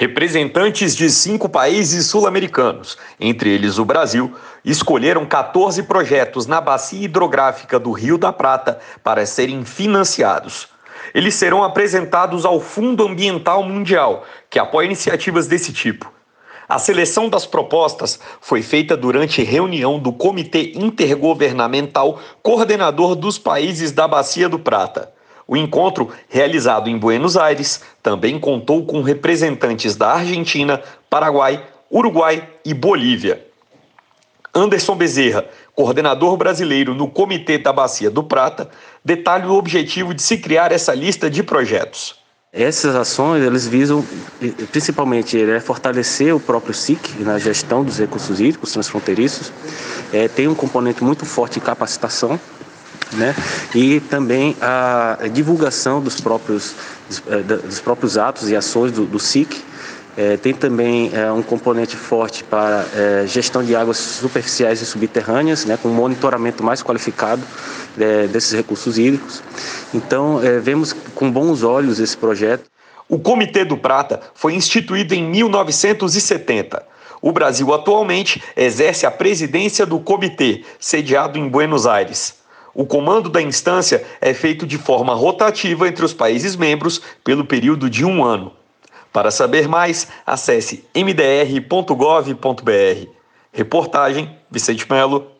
Representantes de cinco países sul-americanos, entre eles o Brasil, escolheram 14 projetos na bacia hidrográfica do Rio da Prata para serem financiados. Eles serão apresentados ao Fundo Ambiental Mundial, que apoia iniciativas desse tipo. A seleção das propostas foi feita durante reunião do Comitê Intergovernamental Coordenador dos Países da Bacia do Prata. O encontro, realizado em Buenos Aires, também contou com representantes da Argentina, Paraguai, Uruguai e Bolívia. Anderson Bezerra, coordenador brasileiro no Comitê da Bacia do Prata, detalha o objetivo de se criar essa lista de projetos. Essas ações eles visam principalmente né, fortalecer o próprio SIC na gestão dos recursos hídricos transfronteiriços. É, tem um componente muito forte de capacitação né? E também a divulgação dos próprios, dos, eh, próprios atos e ações do, do SIC. É, tem também é, um componente forte para é, gestão de águas superficiais e subterrâneas, né, com monitoramento mais qualificado desses recursos hídricos. Então, vemos com bons olhos esse projeto. O Comitê do Prata foi instituído em 1970. O Brasil atualmente exerce a presidência do comitê, sediado em Buenos Aires. O comando da instância é feito de forma rotativa entre os países membros pelo período de um ano. Para saber mais, acesse mdr.gov.br. Reportagem Vicente Melo,